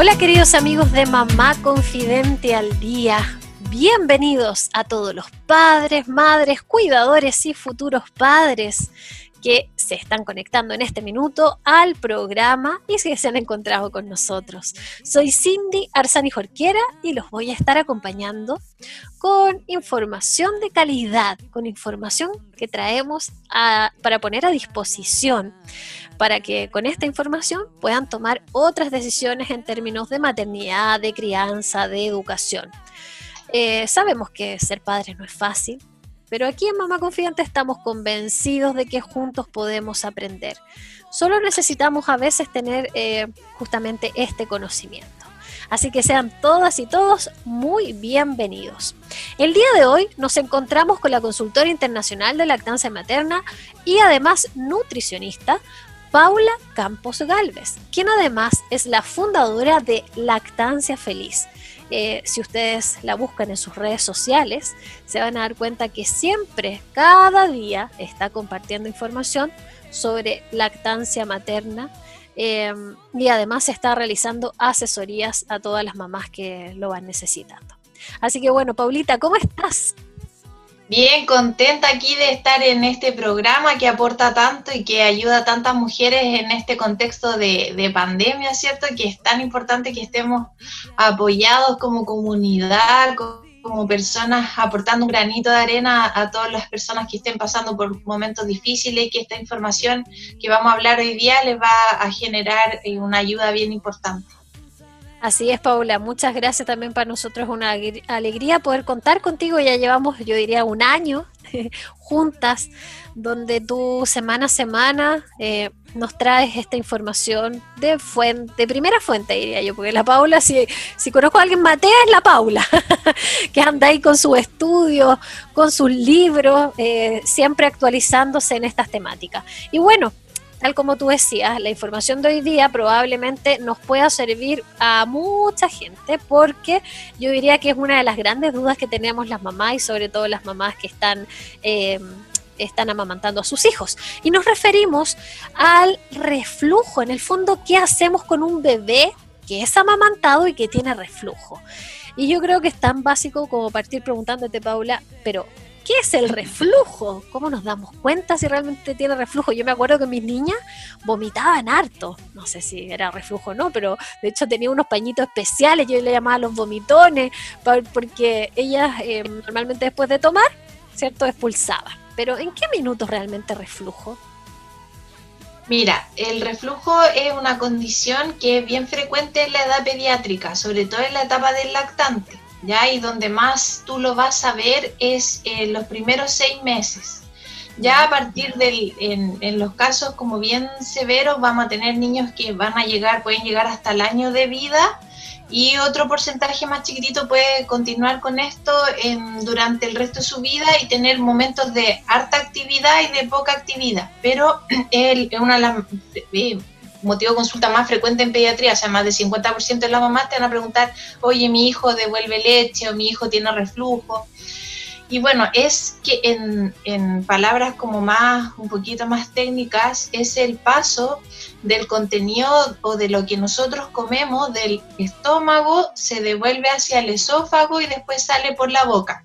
Hola queridos amigos de Mamá Confidente al Día. Bienvenidos a todos los padres, madres, cuidadores y futuros padres que se están conectando en este minuto al programa y que se han encontrado con nosotros. Soy Cindy Arzani Jorquera y los voy a estar acompañando con información de calidad, con información que traemos para poner a disposición para que con esta información puedan tomar otras decisiones en términos de maternidad, de crianza, de educación. Eh, sabemos que ser padre no es fácil, pero aquí en Mamá Confidente estamos convencidos de que juntos podemos aprender. Solo necesitamos a veces tener eh, justamente este conocimiento. Así que sean todas y todos muy bienvenidos. El día de hoy nos encontramos con la consultora internacional de lactancia materna y además nutricionista Paula Campos Galvez, quien además es la fundadora de Lactancia Feliz. Eh, si ustedes la buscan en sus redes sociales, se van a dar cuenta que siempre, cada día, está compartiendo información sobre lactancia materna eh, y además está realizando asesorías a todas las mamás que lo van necesitando. Así que bueno, Paulita, ¿cómo estás? Bien, contenta aquí de estar en este programa que aporta tanto y que ayuda a tantas mujeres en este contexto de, pandemia, ¿cierto? Que es tan importante que estemos apoyados como comunidad, como personas aportando un granito de arena a todas las personas que estén pasando por momentos difíciles y que esta información que vamos a hablar hoy día les va a generar eh, una ayuda bien importante. Así es, Paula. Muchas gracias también para nosotros. Es una alegría poder contar contigo. Ya llevamos, yo diría, un año juntas, donde tú semana a semana eh, nos traes esta información de fuente, de primera fuente, diría yo, porque la Paula, si, si conozco a alguien matea, es la Paula, que anda ahí con su estudio, con sus libros, eh, siempre actualizándose en estas temáticas. Y bueno, tal como tú decías, la información de hoy día probablemente nos pueda servir a mucha gente porque yo diría que es una de las grandes dudas que tenemos las mamás y sobre todo las mamás que están... Eh, están amamantando a sus hijos. Y nos referimos al reflujo. En el fondo, ¿qué hacemos con un bebé que es amamantado y que tiene reflujo? Y yo creo que es tan básico como partir preguntándote, Paula, pero ¿Qué es el reflujo? ¿Cómo nos damos cuenta si realmente tiene reflujo? Yo me acuerdo que mis niñas vomitaban harto. No sé si era reflujo o no, pero de hecho tenía unos pañitos especiales, yo le llamaba los vomitones, porque ellas eh, normalmente después de tomar, ¿cierto? Expulsaban. Pero ¿en qué minutos realmente reflujo? Mira, el reflujo es una condición que es bien frecuente en la edad pediátrica, sobre todo en la etapa del lactante. ¿Ya? Y donde más tú lo vas a ver es en los primeros seis meses. Ya a partir del, en, en, los casos como bien severos, vamos a tener niños que van a llegar, pueden llegar hasta el año de vida y otro porcentaje más chiquitito puede continuar con esto en, durante el resto de su vida y tener momentos de harta actividad y de poca actividad. Pero el, una de las eh, motivo de consulta más frecuente en pediatría, o sea, más del 50% de las mamás te van a preguntar, oye, mi hijo devuelve leche o mi hijo tiene reflujo. Y bueno, es que en, en, palabras como más, un poquito más técnicas, es el paso del contenido o de lo que nosotros comemos del estómago, se devuelve hacia el esófago y después sale por la boca.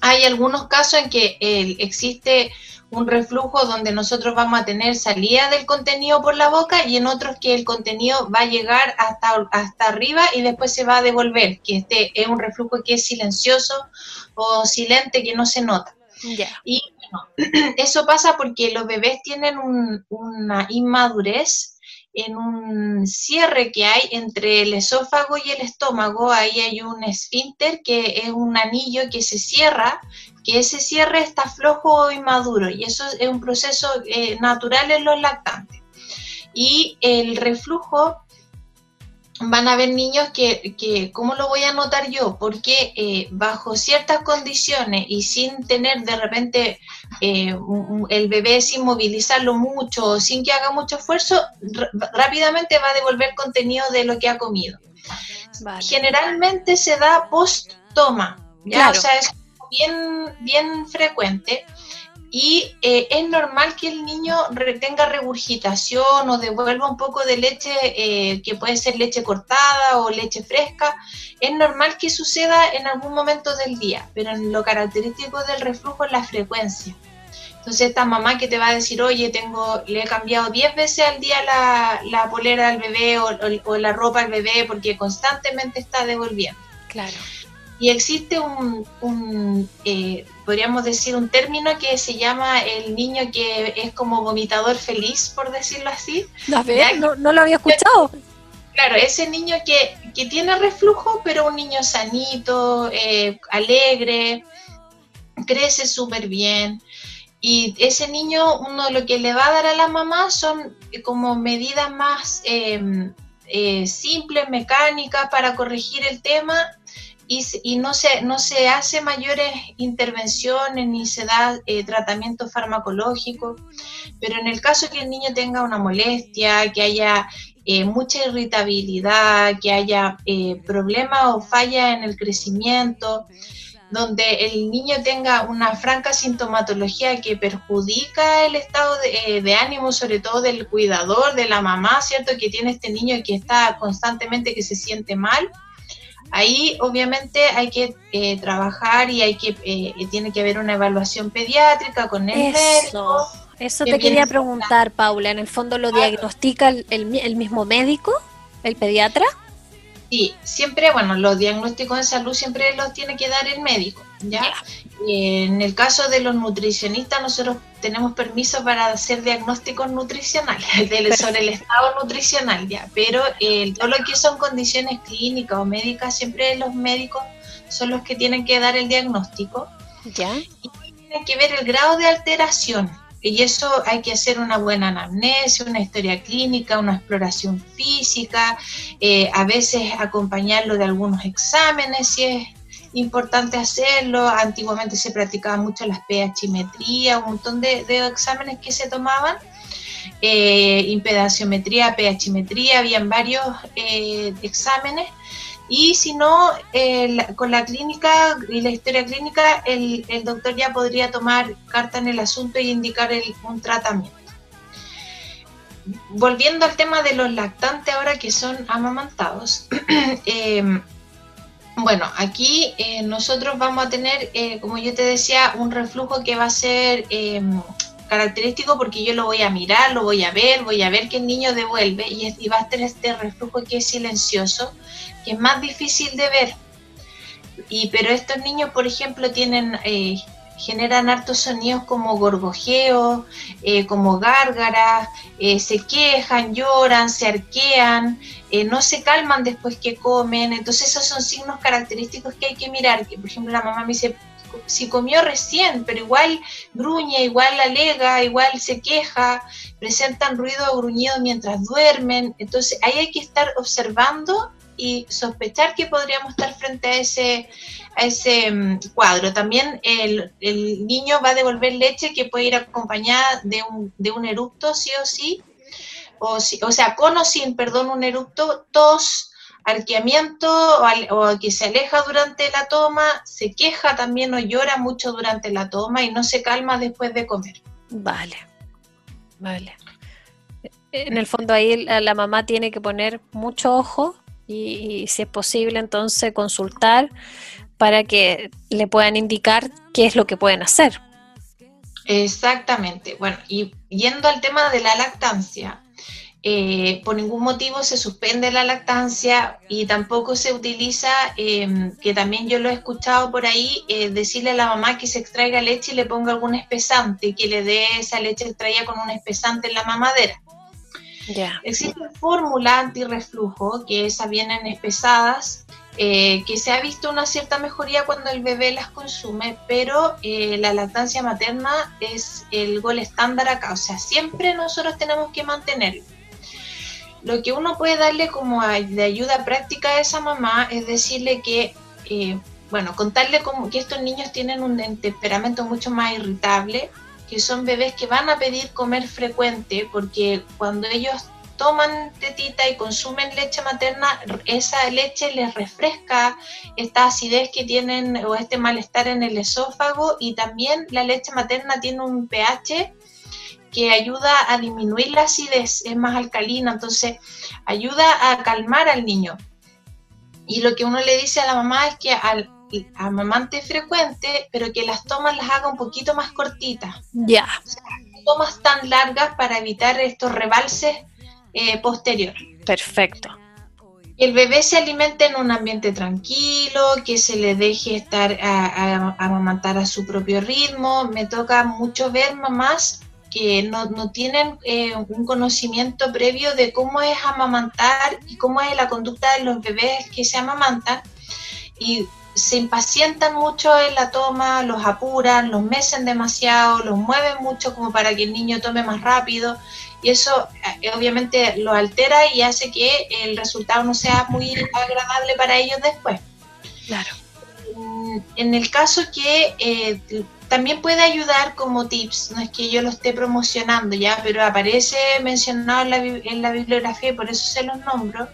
Hay algunos casos en que eh, existe un reflujo donde nosotros vamos a tener salida del contenido por la boca y en otros que el contenido va a llegar hasta, hasta arriba y después se va a devolver, que este es un reflujo que es silencioso o silente que no se nota. Y bueno, eso pasa porque los bebés tienen una inmadurez en un cierre que hay entre el esófago y el estómago, ahí hay un esfínter que es un anillo que se cierra que ese cierre está flojo o inmaduro y eso es un proceso eh, natural en los lactantes. Y el reflujo van a haber niños que, que, ¿cómo lo voy a notar yo? Porque eh, bajo ciertas condiciones y sin tener de repente eh, el bebé sin movilizarlo mucho o sin que haga mucho esfuerzo, rápidamente va a devolver contenido de lo que ha comido. Generalmente se da post-toma, ¿ya? O sea, es bien, bien frecuente y eh, es normal que el niño tenga regurgitación o devuelva un poco de leche, eh, que puede ser leche cortada o leche fresca. Es normal que suceda en algún momento del día, pero lo característico del reflujo es la frecuencia. Entonces esta mamá que te va a decir, oye, tengo, le he cambiado 10 veces al día la, polera al bebé o, o, la ropa al bebé porque constantemente está devolviendo. Claro. Y existe un, eh, podríamos decir, un término que se llama el niño que es como vomitador feliz, por decirlo así. A ver, no, lo había escuchado. Claro, ese niño que, que tiene reflujo, pero un niño sanito, eh, alegre, crece súper bien. Y ese niño, uno lo que le va a dar a la mamá son como medidas más em, eh, simples, mecánicas, para corregir el tema y, no, se, no se hace mayores intervenciones ni se da eh, tratamiento farmacológico, pero en el caso que el niño tenga una molestia, que haya eh, mucha irritabilidad, que haya eh, problemas o falla en el crecimiento, donde el niño tenga una franca sintomatología que perjudica el estado de, de, ánimo, sobre todo del cuidador, de la mamá, ¿cierto? Que tiene este niño que está constantemente que se siente mal, Ahí obviamente hay que eh, trabajar y hay que eh, tiene que haber una evaluación pediátrica con el eso, médico. Eso te quería preguntar, Paula. ¿En el fondo lo diagnostica el, mismo médico, el pediatra? Sí, siempre, bueno, los diagnósticos de salud siempre los tiene que dar el médico, ¿ya? En el caso de los nutricionistas, nosotros tenemos permiso para hacer diagnósticos nutricionales sobre el estado nutricional, ya. Pero eh, todo lo que son condiciones clínicas o médicas, siempre los médicos son los que tienen que dar el diagnóstico. Ya. Y tienen que ver el grado de alteración. Y eso hay que hacer una buena anamnesia, una historia clínica, una exploración física, eh, a veces acompañarlo de algunos exámenes si es importante hacerlo. Antiguamente se practicaban mucho las pHimetría, un montón de, exámenes que se tomaban. Eh, impedanciometría, pHimetría, habían varios eh, exámenes. Y si no, con la clínica y la historia clínica, el, doctor ya podría tomar carta en el asunto y indicar un tratamiento. Volviendo al tema de los lactantes ahora que son amamantados, eh, bueno, aquí eh, nosotros vamos a tener, eh, como yo te decía, un reflujo que va a ser em, característico porque yo lo voy a mirar, lo voy a ver, voy a ver que el niño devuelve y, va a tener este reflujo que es silencioso, que es más difícil de ver. Y, pero estos niños, por ejemplo, tienen eh, generan hartos sonidos como gorgojeos, eh, como gárgaras, eh, se quejan, lloran, se arquean, eh, no se calman después que comen. Entonces esos son signos característicos que hay que mirar. Que por ejemplo la mamá me dice, si comió recién, pero igual gruñe, igual alega, igual se queja, presentan ruido o gruñido mientras duermen. Entonces ahí hay que estar observando y sospechar que podríamos estar frente a ese, a ese mm, cuadro. También el, niño va a devolver leche que puede ir acompañada de un, de un eructo, sí o sí, o, o sea, con o sin, perdón, un eructo, tos, arqueamiento o, que se aleja durante la toma, se queja también o llora mucho durante la toma y no se calma después de comer. Vale, vale. En el fondo ahí la mamá tiene que poner mucho ojo y, si es posible entonces consultar para que le puedan indicar qué es lo que pueden hacer. Exactamente. Bueno, y yendo al tema de la lactancia, eh, por ningún motivo se suspende la lactancia y tampoco se utiliza, em, que también yo lo he escuchado por ahí, eh, decirle a la mamá que se extraiga leche y le ponga algún espesante, que le dé esa leche extraída con un espesante en la mamadera. Existe fórmula antirreflujo, que esas vienen espesadas, eh, que se ha visto una cierta mejoría cuando el bebé las consume, pero eh, la lactancia materna es el gol estándar acá, o sea, siempre nosotros tenemos que mantenerlo. lo que uno puede darle como de ayuda práctica a esa mamá es decirle que, eh, bueno, contarle como que estos niños tienen un temperamento mucho más irritable, que son bebés que van a pedir comer frecuente, porque cuando ellos toman tetita y consumen leche materna, esa leche les refresca esta acidez que tienen o este malestar en el esófago y también la leche materna tiene un pH que ayuda a disminuir la acidez, es más alcalina, entonces ayuda a calmar al niño. Y lo que uno le dice a la mamá es que al amamante frecuente, pero que las tomas las haga un poquito más cortitas. Ya. tomas tan largas para evitar estos rebalses eh, posterior. Perfecto. El bebé se alimente en un ambiente tranquilo, que se le deje estar a, amamantar a su propio ritmo. Me toca mucho ver mamás que no, tienen eh, un conocimiento previo de cómo es amamantar y cómo es la conducta de los bebés que se amamantan y se impacientan mucho en la toma, los apuran, los mecen demasiado, los mueven mucho como para que el niño tome más rápido y eso eh, obviamente lo altera y hace que el resultado no sea muy agradable para ellos después. Claro. Mm, en el caso que eh, también puede ayudar como tips, no es que yo lo esté promocionando ya, pero aparece mencionado en la, en la bibliografía y por eso se los nombro,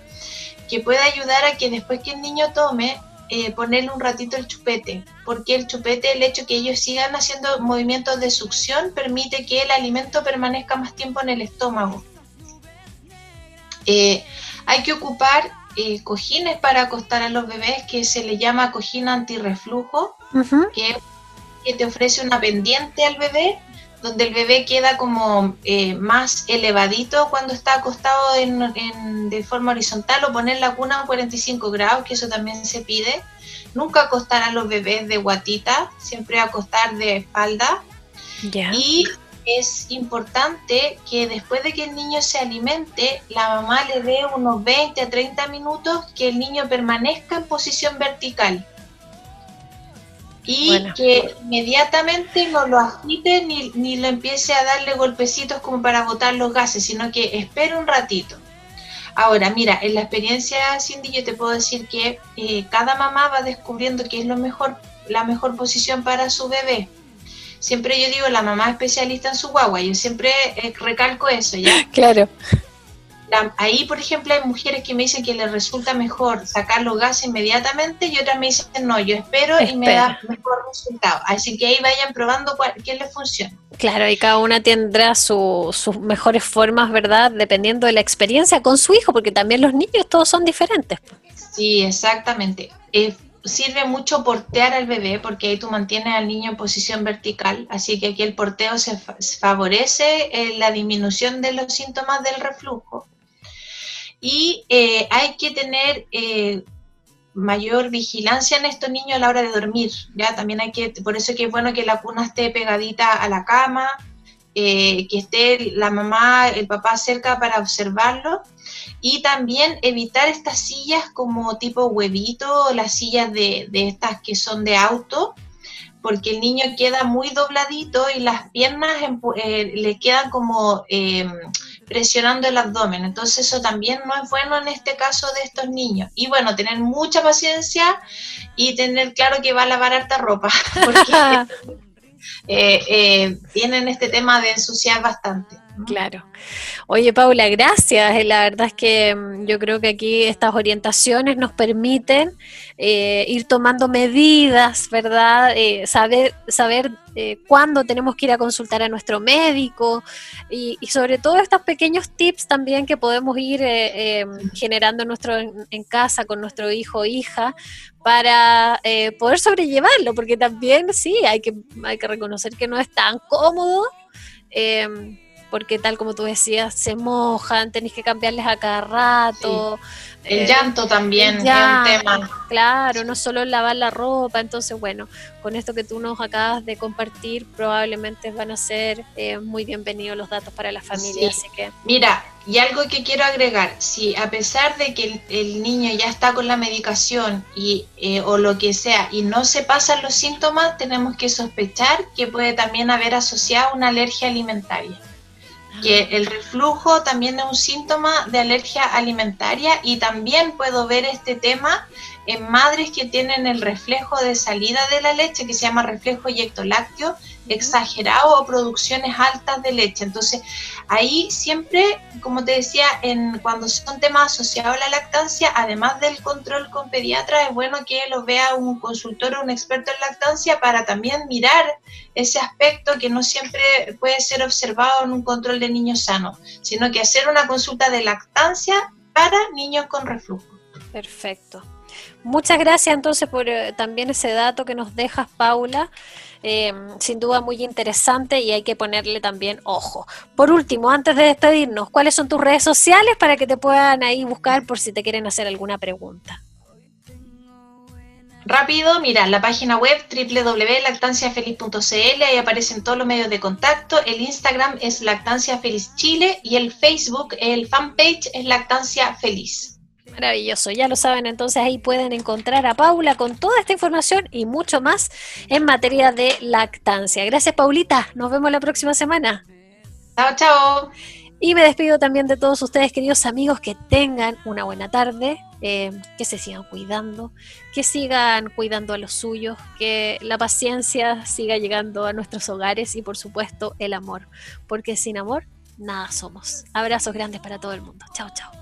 que puede ayudar a que después que el niño tome, eh, ponerle un ratito el chupete, porque el chupete, el hecho que ellos sigan haciendo movimientos de succión, permite que el alimento permanezca más tiempo en el estómago. Eh, hay que ocupar eh, cojines para acostar a los bebés, que se le llama cojín antirreflujo, que, que te ofrece una pendiente al bebé donde el bebé queda como eh, más elevadito cuando está acostado en, de forma horizontal o poner la cuna a 45 grados, que eso también se pide. Nunca acostar a los bebés de guatita, siempre acostar de espalda. Y es importante que después de que el niño se alimente, la mamá le dé unos 20 a 30 minutos que el niño permanezca en posición vertical y que inmediatamente no lo agite ni, ni lo empiece a darle golpecitos como para botar los gases, sino que espere un ratito. Ahora, mira, en la experiencia, Cindy, yo te puedo decir que eh, cada mamá va descubriendo qué es lo mejor, la mejor posición para su bebé. Siempre yo digo, la mamá especialista en su guagua, yo siempre eh, recalco eso, ¿ya? Claro ahí, por ejemplo, hay mujeres que me dicen que les resulta mejor sacar los gases inmediatamente y otras me dicen, no, yo espero y me da mejor resultado. Así que ahí vayan probando cuál, qué les funciona. Claro, y cada una tendrá sus mejores formas, ¿verdad? Dependiendo de la experiencia con su hijo, porque también los niños todos son diferentes. Sí, exactamente. Eh, sirve mucho portear al bebé porque ahí tú mantienes al niño en posición vertical, así que aquí el porteo se favorece en la disminución de los síntomas del reflujo y eh, hay que tener eh, mayor vigilancia en estos niños a la hora de dormir, ¿ya? También hay que, por eso que es bueno que la cuna esté pegadita a la cama, eh, que esté la mamá, el papá cerca para observarlo y también evitar estas sillas como tipo huevito, las sillas de, de estas que son de auto, porque el niño queda muy dobladito y las piernas le quedan como presionando el abdomen. Entonces eso también no es bueno en este caso de estos niños. Y bueno, tener mucha paciencia y tener claro que va a lavar harta ropa, porque eh, eh, tienen este tema de ensuciar bastante. Claro. Oye, Paula, gracias. Eh, la verdad es que mm, yo creo que aquí estas orientaciones nos permiten eh, ir tomando medidas, ¿verdad? Eh, saber saber cuándo tenemos que ir a consultar a nuestro médico y, sobre todo estos pequeños tips también que podemos ir generando nuestro, en, casa con nuestro hijo o hija para poder sobrellevarlo, porque también sí, hay que, hay que reconocer que no es tan cómodo porque tal como tú decías, se mojan, tenés que cambiarles a cada rato. El eh, llanto también es un tema. Claro, no solo lavar la ropa, entonces bueno, con esto que tú nos acabas de compartir, probablemente van a ser eh, muy bienvenidos los datos para la familia. Así que... Mira, y algo que quiero agregar, si a pesar de que el, niño ya está con la medicación y, eh, o lo que sea y no se pasan los síntomas, tenemos que sospechar que puede también haber asociado una alergia alimentaria. Que el reflujo también es un síntoma de alergia alimentaria y también puedo ver este tema en madres que tienen el reflejo de salida de la leche, que se llama reflejo lácteo exagerado o producciones altas de leche. Entonces, ahí siempre, como te decía, en, cuando son temas asociados a la lactancia, además del control con pediatra, es bueno que lo vea un consultor o un experto en lactancia para también mirar ese aspecto que no siempre puede ser observado en un control de niños sanos, sino que hacer una consulta de lactancia para niños con reflujo. Perfecto. Muchas gracias entonces por eh, también ese dato que nos dejas, Paula. Eh, sin duda muy interesante y hay que ponerle también ojo. Por último, antes de despedirnos, ¿cuáles son tus redes sociales para que te puedan ahí buscar por si te quieren hacer alguna pregunta? Rápido, mira, la página web www.lactanciafeliz.cl, ahí aparecen todos los medios de contacto. El Instagram es Lactancia Feliz Chile y el Facebook, el fanpage es Lactancia Feliz. Maravilloso, ya lo saben, entonces ahí pueden encontrar a Paula con toda esta información y mucho más en materia de lactancia. Gracias, Paulita. Nos vemos la próxima semana. Chao, chao. Y me despido también de todos ustedes, queridos amigos, que tengan una buena tarde, eh, que se sigan cuidando, que sigan cuidando a los suyos, que la paciencia siga llegando a nuestros hogares y por supuesto el amor, porque sin amor nada somos. Abrazos grandes para todo el mundo. Chao, chao